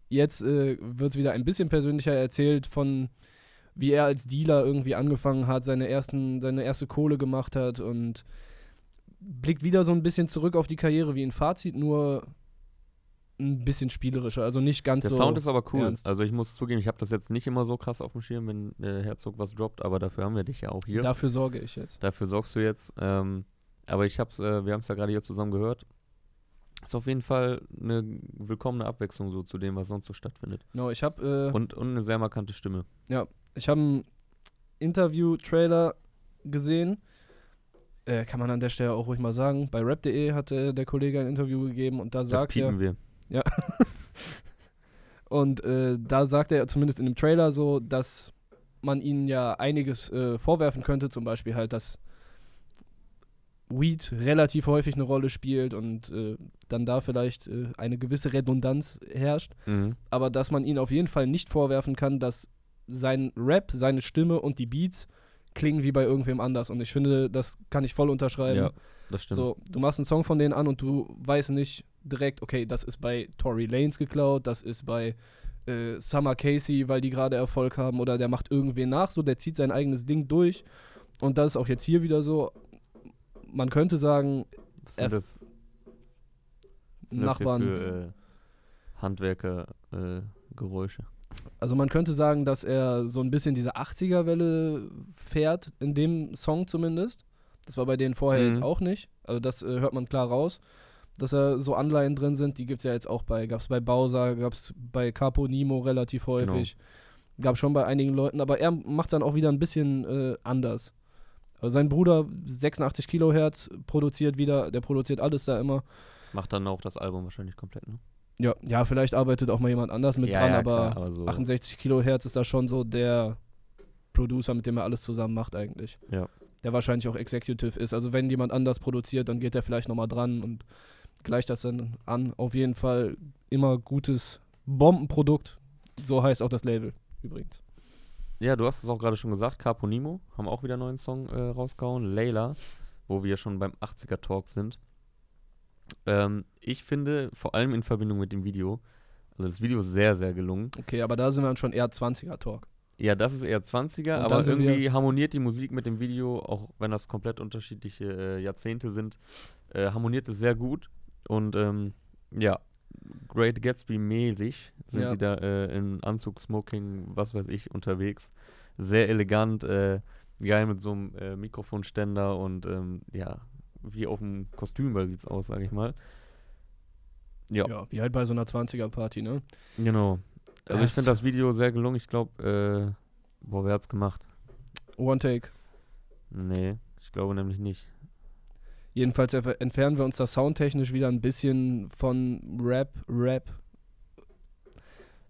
Speaker 3: Jetzt äh, wird es wieder ein bisschen persönlicher erzählt von wie er als Dealer irgendwie angefangen hat, seine, ersten, seine erste Kohle gemacht hat und blickt wieder so ein bisschen zurück auf die Karriere wie ein Fazit, nur ein bisschen spielerischer, also nicht ganz
Speaker 2: Der
Speaker 3: so.
Speaker 2: Sound ist aber cool.
Speaker 3: ernst.
Speaker 2: Also ich muss zugeben, ich habe das jetzt nicht immer so krass auf dem Schirm, wenn äh, Herzog was droppt, aber dafür haben wir dich ja auch hier.
Speaker 3: Dafür sorge ich jetzt.
Speaker 2: Dafür sorgst du jetzt. Ähm, aber ich hab's, äh, wir haben es ja gerade hier zusammen gehört. Ist auf jeden Fall eine willkommene Abwechslung so zu dem, was sonst so stattfindet.
Speaker 3: Genau, ich habe äh,
Speaker 2: Und, und eine sehr markante Stimme.
Speaker 3: Ich habe einen Interview-Trailer gesehen. Äh, kann man an der Stelle auch ruhig mal sagen. Bei rap.de hat äh, der Kollege ein Interview gegeben und da
Speaker 2: Das
Speaker 3: sagt er.
Speaker 2: wir.
Speaker 3: Und äh, da sagt er zumindest in dem Trailer so, dass man ihnen ja einiges äh, vorwerfen könnte, zum Beispiel halt, dass Weed relativ häufig eine Rolle spielt und äh, dann da vielleicht äh, eine gewisse Redundanz herrscht,
Speaker 2: Mhm.
Speaker 3: aber dass man ihnen auf jeden Fall nicht vorwerfen kann, dass sein Rap, seine Stimme und die Beats klingen wie bei irgendwem anders. Und ich finde, das kann ich voll unterschreiben.
Speaker 2: Ja, das stimmt.
Speaker 3: So, du machst einen Song von denen an und du weißt nicht direkt, okay, das ist bei Tory Lanez geklaut, das ist bei äh, Summer Casey, weil die gerade Erfolg haben oder der macht irgendwen nach, so, der zieht sein eigenes Ding durch. Und das ist auch jetzt hier wieder so. Man könnte sagen,
Speaker 2: was sind das, was sind das
Speaker 3: Nachbarn.
Speaker 2: für äh, Handwerker-Geräusche?
Speaker 3: Also man könnte sagen, dass er so ein bisschen diese 80er-Welle fährt, in dem Song zumindest. Das war bei denen vorher
Speaker 2: Mhm.
Speaker 3: jetzt auch nicht. Also das äh, hört man klar raus. Dass da so Anleihen drin sind, die gibt es ja jetzt auch bei, gab es bei Bowser, gab es bei Capo Nimo relativ häufig. Gab schon bei einigen Leuten, aber er macht dann auch wieder ein bisschen äh, anders. Also sein Bruder, 86 Kilohertz, produziert wieder, der produziert alles da immer.
Speaker 2: Macht dann auch das Album wahrscheinlich komplett, ne?
Speaker 3: Ja, ja, vielleicht arbeitet auch mal jemand anders mit
Speaker 2: ja,
Speaker 3: dran,
Speaker 2: ja,
Speaker 3: aber
Speaker 2: klar, aber so.
Speaker 3: 68 Kilohertz ist da schon so der Producer, mit dem er alles zusammen macht eigentlich.
Speaker 2: Ja.
Speaker 3: Der wahrscheinlich auch Executive ist. Also wenn jemand anders produziert, dann geht er vielleicht nochmal dran und gleicht das dann an. Auf jeden Fall immer gutes Bombenprodukt. So heißt auch das Label übrigens.
Speaker 2: Ja, du hast es auch gerade schon gesagt, Caponimo haben auch wieder einen neuen Song äh, rausgehauen. Layla, wo wir schon beim 80er-Talk sind. Ähm, ich finde, vor allem in Verbindung mit dem Video, also das Video ist sehr, sehr gelungen.
Speaker 3: Okay, aber da sind wir dann schon eher 20er-Talk.
Speaker 2: Ja, das ist eher 20er,
Speaker 3: Und
Speaker 2: aber irgendwie harmoniert die Musik mit dem Video, auch wenn das komplett unterschiedliche äh, Jahrzehnte sind, äh, harmoniert es sehr gut. Und ähm, ja, Great Gatsby-mäßig sind
Speaker 3: Ja.
Speaker 2: die da äh, in Anzug, Smoking, was weiß ich, unterwegs. Sehr elegant, äh, geil mit so einem äh, Mikrofonständer und ähm, ja, wie auf dem Kostümball sieht's aus, sag ich mal. Ja,
Speaker 3: Ja, wie halt bei so einer 20er-Party, ne?
Speaker 2: genau. Also ich
Speaker 3: Es-
Speaker 2: finde das Video sehr gelungen. Ich glaube, äh, boah, wer hat's gemacht?
Speaker 3: One Take.
Speaker 2: Nee, ich glaube nämlich nicht.
Speaker 3: Jedenfalls entfernen wir uns da soundtechnisch wieder ein bisschen von Rap, Rap.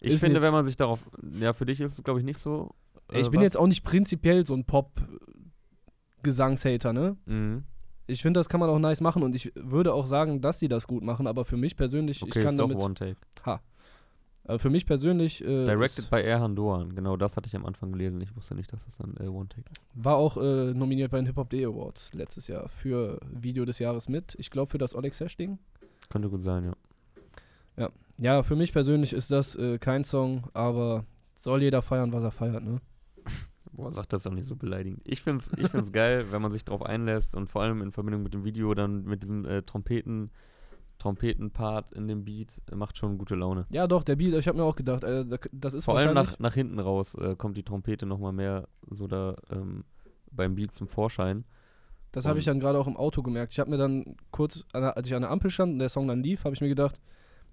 Speaker 2: Ich
Speaker 3: Ist
Speaker 2: finde,
Speaker 3: jetzt-
Speaker 2: wenn man sich darauf. Ja, für dich ist es, glaube ich, nicht so. äh,
Speaker 3: ich bin
Speaker 2: was.
Speaker 3: jetzt auch nicht prinzipiell so ein Pop-Gesangshater, ne?
Speaker 2: Mhm.
Speaker 3: Ich finde, das kann man auch nice machen und ich würde auch sagen, dass sie das gut machen, aber für mich persönlich,
Speaker 2: Okay,
Speaker 3: ich kann
Speaker 2: ist doch
Speaker 3: damit.
Speaker 2: One Take.
Speaker 3: Aber für mich persönlich äh,
Speaker 2: Directed by Erhan Doan. Genau das hatte ich am Anfang gelesen. Ich wusste nicht, dass das dann äh, One Take ist.
Speaker 3: war auch äh, nominiert bei den Hip Hop Day Awards letztes Jahr für Video des Jahres mit. Ich glaube für das Oleg Sesh Ding.
Speaker 2: Könnte gut sein, ja.
Speaker 3: Ja, für mich persönlich ist das äh, kein Song, aber soll jeder feiern, was er feiert, ne?
Speaker 2: Boah, sag das doch nicht so beleidigend. Ich find's, ich find's geil, wenn man sich drauf einlässt und vor allem in Verbindung mit dem Video dann mit diesem äh, Trompeten, Trompeten-Part in dem Beat, äh, macht schon gute Laune.
Speaker 3: Ja, doch, der Beat, ich habe mir auch gedacht, äh, da- das ist
Speaker 2: Vor allem nach, nach hinten raus äh, kommt die Trompete nochmal mehr so da ähm, beim Beat zum Vorschein.
Speaker 3: Das habe ich dann gerade auch im Auto gemerkt. Ich habe mir dann kurz, als ich an der Ampel stand und der Song dann lief, habe ich mir gedacht,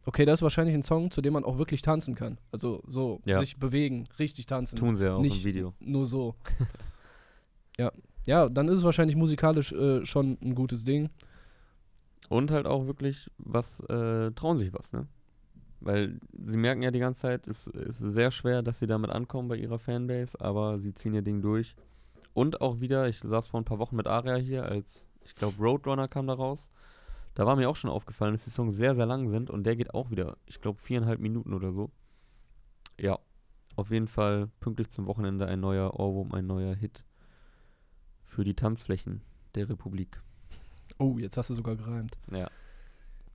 Speaker 3: okay, das ist wahrscheinlich ein Song, zu dem man auch wirklich tanzen kann. Also so
Speaker 2: Ja.
Speaker 3: sich bewegen, richtig tanzen.
Speaker 2: Tun sie ja auch
Speaker 3: Nicht
Speaker 2: im Video.
Speaker 3: Nur so. ja. Ja, dann ist es wahrscheinlich musikalisch äh, schon ein gutes Ding.
Speaker 2: Und halt auch wirklich was, äh, trauen sich was, ne? Weil sie merken ja die ganze Zeit, es ist sehr schwer, dass sie damit ankommen bei ihrer Fanbase, aber sie ziehen ihr Ding durch. Und auch wieder, ich saß vor ein paar Wochen mit Aria hier, als, ich glaube, Roadrunner kam da raus. Da war mir auch schon aufgefallen, dass die Songs sehr, sehr lang sind und der geht auch wieder, ich glaube, viereinhalb Minuten oder so. Ja, auf jeden Fall pünktlich zum Wochenende ein neuer Ohrwurm, ein neuer Hit für die Tanzflächen der Republik.
Speaker 3: Oh, jetzt hast du sogar gereimt.
Speaker 2: Ja.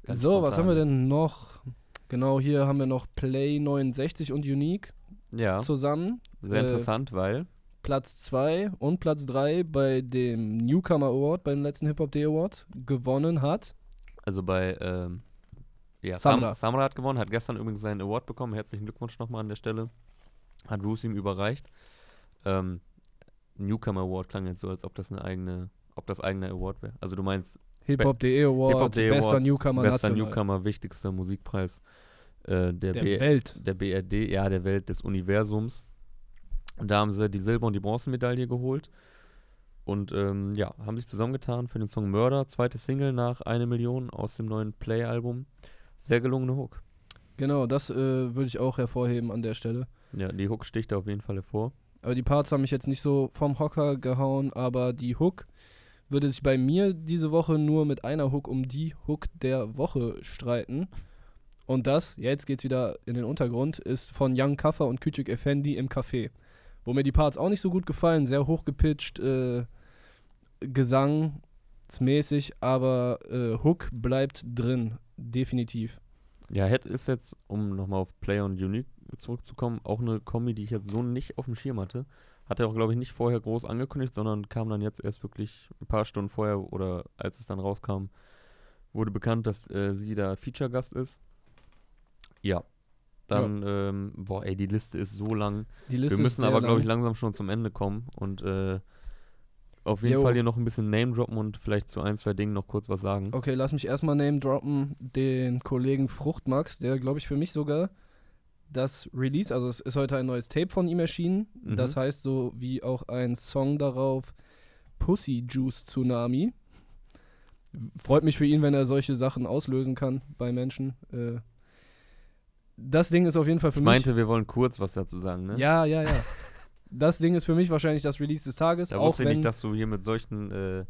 Speaker 2: Ganz
Speaker 3: so, was haben wir
Speaker 2: spontan.
Speaker 3: denn noch? Genau, hier haben wir noch Play 69 und Unique
Speaker 2: Ja,
Speaker 3: zusammen.
Speaker 2: sehr
Speaker 3: äh,
Speaker 2: interessant, weil
Speaker 3: Platz 2 und Platz 3 bei dem Newcomer Award, bei den letzten Hip Hop Day Awards, gewonnen hat.
Speaker 2: Also bei ähm, ja,
Speaker 3: Samra.
Speaker 2: Sam, Samra hat gewonnen, hat gestern übrigens seinen Award bekommen. Herzlichen Glückwunsch nochmal an der Stelle. Hat Roos ihm überreicht. Ähm, Newcomer Award klang jetzt so, als ob das eine eigene, ob das eigene Award wäre. Also du meinst
Speaker 3: Hip Hop Day Award,
Speaker 2: Hip-Hop.de
Speaker 3: bester
Speaker 2: Awards,
Speaker 3: Newcomer
Speaker 2: bester
Speaker 3: national.
Speaker 2: Newcomer, wichtigster Musikpreis äh, der,
Speaker 3: der Welt.
Speaker 2: der BRD, ja, der Welt des Universums. Und da haben sie die Silber- und die Bronzemedaille geholt. Und ähm, ja, haben sich zusammengetan für den Song Murder, zweite Single nach eine Million aus dem neuen Play-Album. Sehr gelungene Hook.
Speaker 3: Genau, das äh, würde ich auch hervorheben an der Stelle.
Speaker 2: Ja, die Hook sticht da auf jeden Fall hervor.
Speaker 3: Aber die Parts haben mich jetzt nicht so vom Hocker gehauen, aber die Hook würde sich bei mir diese Woche nur mit einer Hook um die Hook der Woche streiten. Und das, jetzt geht's wieder in den Untergrund, ist von Young Kaffer und Küçük Effendi im Café. Wo mir die Parts auch nicht so gut gefallen, sehr hochgepitcht, äh, gesangsmäßig, aber äh, Hook bleibt drin, definitiv.
Speaker 2: Ja, Head ist jetzt, um nochmal auf Play und Unique zurückzukommen, auch eine Kombi, die ich jetzt so nicht auf dem Schirm hatte. Hat er auch, glaube ich, nicht vorher groß angekündigt, sondern kam dann jetzt erst wirklich ein paar Stunden vorher oder als es dann rauskam, wurde bekannt, dass äh, sie da Feature-Gast ist. Ja. Dann, ähm, boah, ey, die Liste ist so lang.
Speaker 3: Die Liste
Speaker 2: Wir
Speaker 3: ist
Speaker 2: müssen
Speaker 3: sehr
Speaker 2: aber, glaube ich,
Speaker 3: lang.
Speaker 2: langsam schon zum Ende kommen und äh, auf jeden
Speaker 3: Jo.
Speaker 2: Fall hier noch ein bisschen Name droppen und vielleicht zu ein, zwei Dingen noch kurz was sagen.
Speaker 3: Okay, lass mich erstmal name droppen den Kollegen Fruchtmax, der glaube ich für mich sogar das Release, also es ist heute ein neues Tape von ihm erschienen.
Speaker 2: Mhm.
Speaker 3: Das heißt so wie auch ein Song darauf Pussy Juice Tsunami. Freut mich für ihn, wenn er solche Sachen auslösen kann bei Menschen. Äh, das Ding ist auf jeden Fall für
Speaker 2: Ich
Speaker 3: mich.
Speaker 2: meinte, wir wollen kurz was dazu sagen, ne?
Speaker 3: Ja, ja, ja. das Ding ist für mich wahrscheinlich das Release des Tages.
Speaker 2: Da wusste ich nicht, dass du hier mit solchen, äh,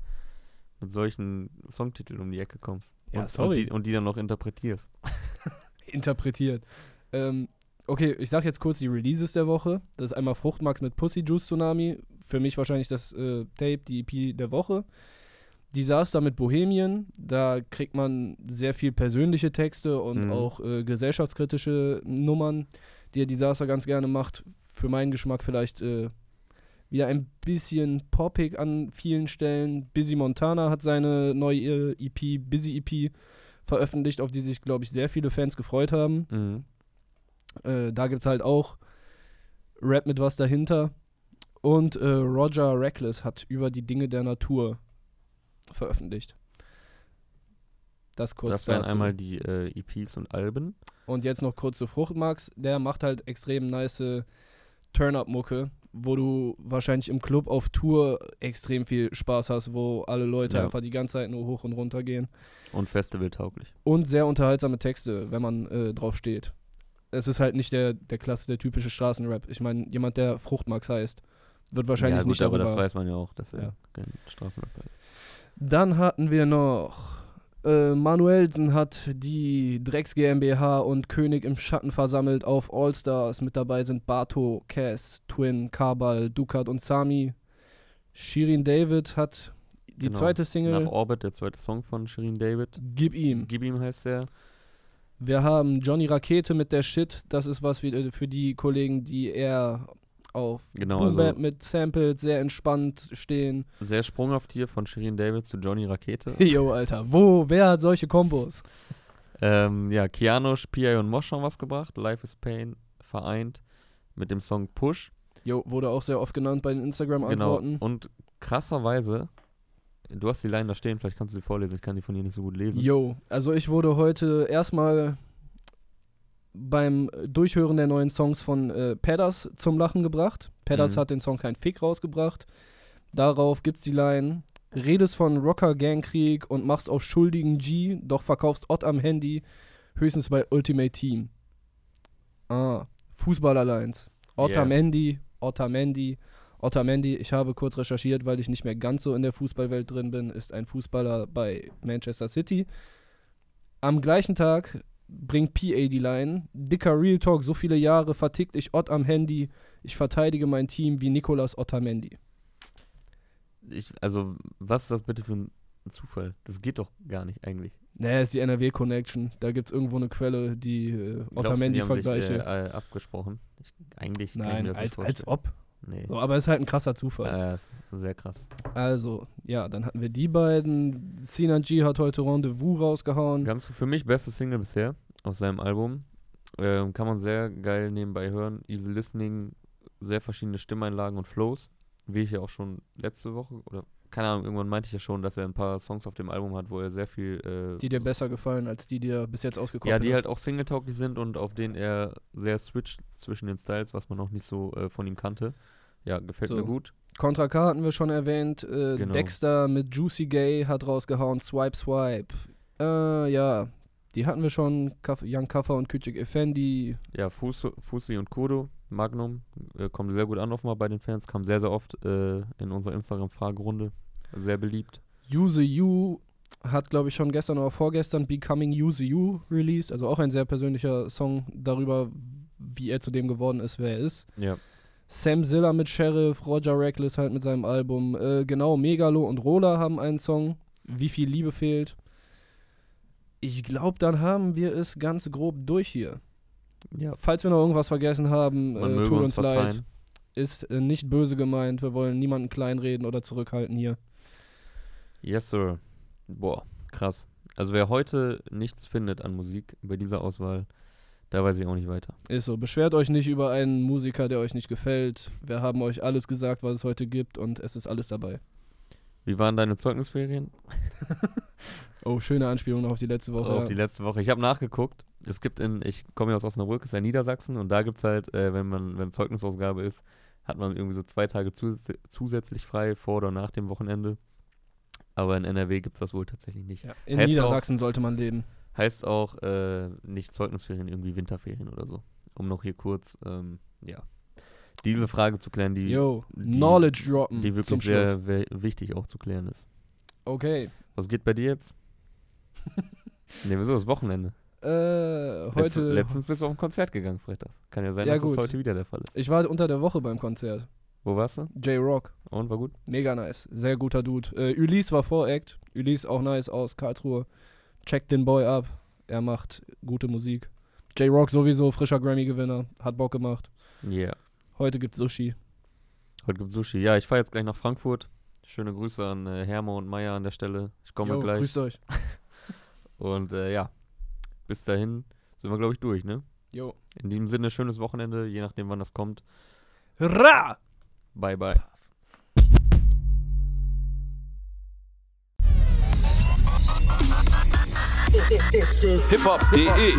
Speaker 2: mit solchen Songtiteln um die Ecke kommst.
Speaker 3: Ja,
Speaker 2: und,
Speaker 3: sorry.
Speaker 2: Und die, und die dann noch interpretierst.
Speaker 3: interpretiert. Ähm, Okay, ich sag jetzt kurz die Releases der Woche. Das ist einmal Fruchtmax mit Pussy Juice Tsunami. Für mich wahrscheinlich das äh, Tape, die EP der Woche. Disaster mit Bohemien. Da kriegt man sehr viel persönliche Texte und
Speaker 2: Mhm.
Speaker 3: auch äh, gesellschaftskritische Nummern, die der Disaster ganz gerne macht. Für meinen Geschmack vielleicht äh, wieder ein bisschen poppig an vielen Stellen. Busy Montana hat seine neue äh, EP, Busy EP, veröffentlicht, auf die sich, glaube ich, sehr viele Fans gefreut haben.
Speaker 2: Mhm.
Speaker 3: Äh, da gibt es halt auch Rap mit was dahinter. Und äh, Roger Reckless hat über die Dinge der Natur veröffentlicht. Das kurz
Speaker 2: Das wären
Speaker 3: dazu.
Speaker 2: einmal die äh, EPs und Alben.
Speaker 3: Und jetzt noch kurz zu Fruchtmax. Der macht halt extrem nice Turn-Up-Mucke, wo du wahrscheinlich im Club auf Tour extrem viel Spaß hast, wo alle Leute
Speaker 2: Ja.
Speaker 3: einfach die ganze Zeit nur hoch und runter gehen.
Speaker 2: Und festivaltauglich.
Speaker 3: Und sehr unterhaltsame Texte, wenn man äh, drauf steht. Es ist halt nicht der, der Klasse, der typische Straßenrap. Ich meine, jemand, der Fruchtmax heißt, wird wahrscheinlich
Speaker 2: ja, gut,
Speaker 3: nicht
Speaker 2: aber
Speaker 3: darüber.
Speaker 2: das weiß man ja auch, dass er
Speaker 3: Ja.
Speaker 2: kein Straßenrapper ist.
Speaker 3: Dann hatten wir noch äh, Manuelsen hat die Drecks GmbH und König im Schatten versammelt auf All-Stars. Mit dabei sind Bato, Cass, Twin, Kabal, Dukat und Sami. Shirin David hat die
Speaker 2: Genau.
Speaker 3: zweite
Speaker 2: Nach
Speaker 3: Single
Speaker 2: Orbit, der zweite Song von Shirin David.
Speaker 3: Gib ihm.
Speaker 2: Gib ihm heißt der.
Speaker 3: Wir haben Johnny Rakete mit der Shit. Das ist was wie- für die Kollegen, die eher auf
Speaker 2: Genau,
Speaker 3: Boom
Speaker 2: also
Speaker 3: mit Samples sehr entspannt stehen.
Speaker 2: sehr sprunghaft hier von Shirin David zu Johnny Rakete.
Speaker 3: Jo, Alter, wo? Wer hat solche Kombos?
Speaker 2: ähm, ja, Keanu, P.I. und Mosch haben was gebracht. Life is Pain vereint mit dem Song Push.
Speaker 3: Jo, wurde auch sehr oft genannt bei den
Speaker 2: Genau.
Speaker 3: Instagram-Antworten.
Speaker 2: Und krasserweise, du hast die Line da stehen, vielleicht kannst du sie vorlesen. Ich kann die von hier nicht so gut lesen.
Speaker 3: Jo, also ich wurde heute erstmal beim Durchhören der neuen Songs von äh, Pedders zum Lachen gebracht. Pedders
Speaker 2: Mhm.
Speaker 3: hat den Song Kein Fick rausgebracht. Darauf gibt's die Line, redest von Rocker Gangkrieg und machst auf schuldigen G, doch verkaufst Ott am Handy, höchstens bei Ultimate Team. Ah, Fußballerlines. Ott
Speaker 2: Yeah.
Speaker 3: am Handy, Ott am Handy. Otamendi, ich habe kurz recherchiert, weil ich nicht mehr ganz so in der Fußballwelt drin bin, ist ein Fußballer bei Manchester City. Am gleichen Tag bringt PA die Line, dicker Real Talk, so viele Jahre vertickt ich Ott am Handy, ich verteidige mein Team wie Nicolas Otamendi.
Speaker 2: Ich, also, was ist das bitte für ein Zufall? Das geht doch gar nicht eigentlich.
Speaker 3: Naja, ist die NRW-Connection. Da gibt es irgendwo eine Quelle, die äh, Otamendi-Vergleiche.
Speaker 2: Äh, abgesprochen. Ich, eigentlich
Speaker 3: Nein, als, als ob.
Speaker 2: Nee.
Speaker 3: So, aber ist halt ein krasser Zufall.
Speaker 2: Äh, ist sehr krass.
Speaker 3: Also, ja, dann hatten wir die beiden. Sinan G hat heute Rendezvous rausgehauen.
Speaker 2: Ganz für mich beste Single bisher aus seinem Album. Ähm, kann man sehr geil nebenbei hören. Easy Listening, sehr verschiedene Stimmeinlagen und Flows. Wie ich ja auch schon letzte Woche oder keine Ahnung, irgendwann meinte ich ja schon, dass er ein paar Songs auf dem Album hat, wo er sehr viel. Äh,
Speaker 3: Die dir besser gefallen als die, die er bis jetzt ausgekommen
Speaker 2: ja, die
Speaker 3: hat.
Speaker 2: halt auch singletauglich sind und auf denen er sehr switcht zwischen den Styles, was man noch nicht so äh, von ihm kannte. Ja, gefällt
Speaker 3: So.
Speaker 2: mir gut.
Speaker 3: Contra K hatten wir schon erwähnt. Äh,
Speaker 2: Genau.
Speaker 3: Dexter mit Juicy Gay hat rausgehauen. Swipe, Swipe. Äh, ja. Die hatten wir schon. Young Kaffer und Küçük Effendi.
Speaker 2: Ja, Fusi, und Kudo, Magnum, äh, kommen sehr gut an offenbar bei den Fans, kam sehr, sehr oft äh, in unserer Instagram-Fragerunde. Sehr beliebt.
Speaker 3: Use You hat, glaube ich, schon gestern oder vorgestern Becoming Use You released. Also auch ein sehr persönlicher Song darüber, wie er zu dem geworden ist, wer er ist.
Speaker 2: Ja.
Speaker 3: Sam Zilla mit Sheriff, Roger Reckless halt mit seinem Album. Äh, genau, Megalo und Rola haben einen Song. Wie viel Liebe fehlt. Ich glaube, dann haben wir es ganz grob durch hier.
Speaker 2: Ja,
Speaker 3: Falls wir noch irgendwas vergessen haben, äh, tut
Speaker 2: uns
Speaker 3: uns leid.
Speaker 2: verzeihen.
Speaker 3: Ist äh, nicht böse gemeint. Wir wollen niemanden kleinreden oder zurückhalten hier.
Speaker 2: Yes, sir. Boah, krass. Also wer heute nichts findet an Musik bei dieser Auswahl, da weiß ich auch nicht weiter.
Speaker 3: Ist so. Beschwert euch nicht über einen Musiker, der euch nicht gefällt. Wir haben euch alles gesagt, was es heute gibt und es ist alles dabei.
Speaker 2: Wie waren deine Zeugnisferien?
Speaker 3: Oh, schöne Anspielung noch auf die letzte Woche.
Speaker 2: Auf die letzte Woche. Ich habe nachgeguckt. Es gibt in, ich komme ja aus Osnabrück, ist ja Niedersachsen und da gibt es halt, äh, wenn man, wenn Zeugnisausgabe ist, hat man irgendwie so zwei Tage zus zusätzlich frei vor oder nach dem Wochenende. Aber in NRW gibt es das wohl tatsächlich nicht.
Speaker 3: ja. In
Speaker 2: Heißt
Speaker 3: Niedersachsen sollte man leben.
Speaker 2: Heißt auch äh, nicht Zeugnisferien, irgendwie Winterferien oder so. Um noch hier kurz, ähm, ja, diese Frage zu klären, die,
Speaker 3: Yo,
Speaker 2: die-
Speaker 3: Knowledge droppen.
Speaker 2: die wirklich sehr wichtig auch zu klären ist.
Speaker 3: Okay.
Speaker 2: Was geht bei dir jetzt? ne, wieso? Das Wochenende.
Speaker 3: Äh, heute.
Speaker 2: letztens bist du auf ein Konzert gegangen, Freitag. Kann ja sein,
Speaker 3: Ja,
Speaker 2: dass
Speaker 3: gut.
Speaker 2: das heute wieder der Fall ist.
Speaker 3: Ich war unter der Woche beim Konzert.
Speaker 2: Wo warst du?
Speaker 3: J-Rock.
Speaker 2: Und war gut?
Speaker 3: Mega nice. Sehr guter Dude. Äh, Ulysse war Voract. Ulysse auch nice aus Karlsruhe. Checkt den Boy ab. Er macht gute Musik. J-Rock sowieso, frischer Grammy-Gewinner. Hat Bock gemacht.
Speaker 2: Yeah.
Speaker 3: Heute gibt's Sushi.
Speaker 2: Heute gibt's Sushi. Ja, ich fahre jetzt gleich nach Frankfurt. Schöne Grüße an äh, Hermo und Meier an der Stelle. Ich komme
Speaker 3: Jo,
Speaker 2: gleich.
Speaker 3: grüßt euch.
Speaker 2: Und äh, ja, bis dahin sind wir, glaube ich, durch, ne?
Speaker 3: Jo.
Speaker 2: In diesem Sinne, schönes Wochenende, je nachdem, wann das kommt.
Speaker 3: Ra!
Speaker 2: Bye, bye.
Speaker 1: This is
Speaker 4: hiphop.de.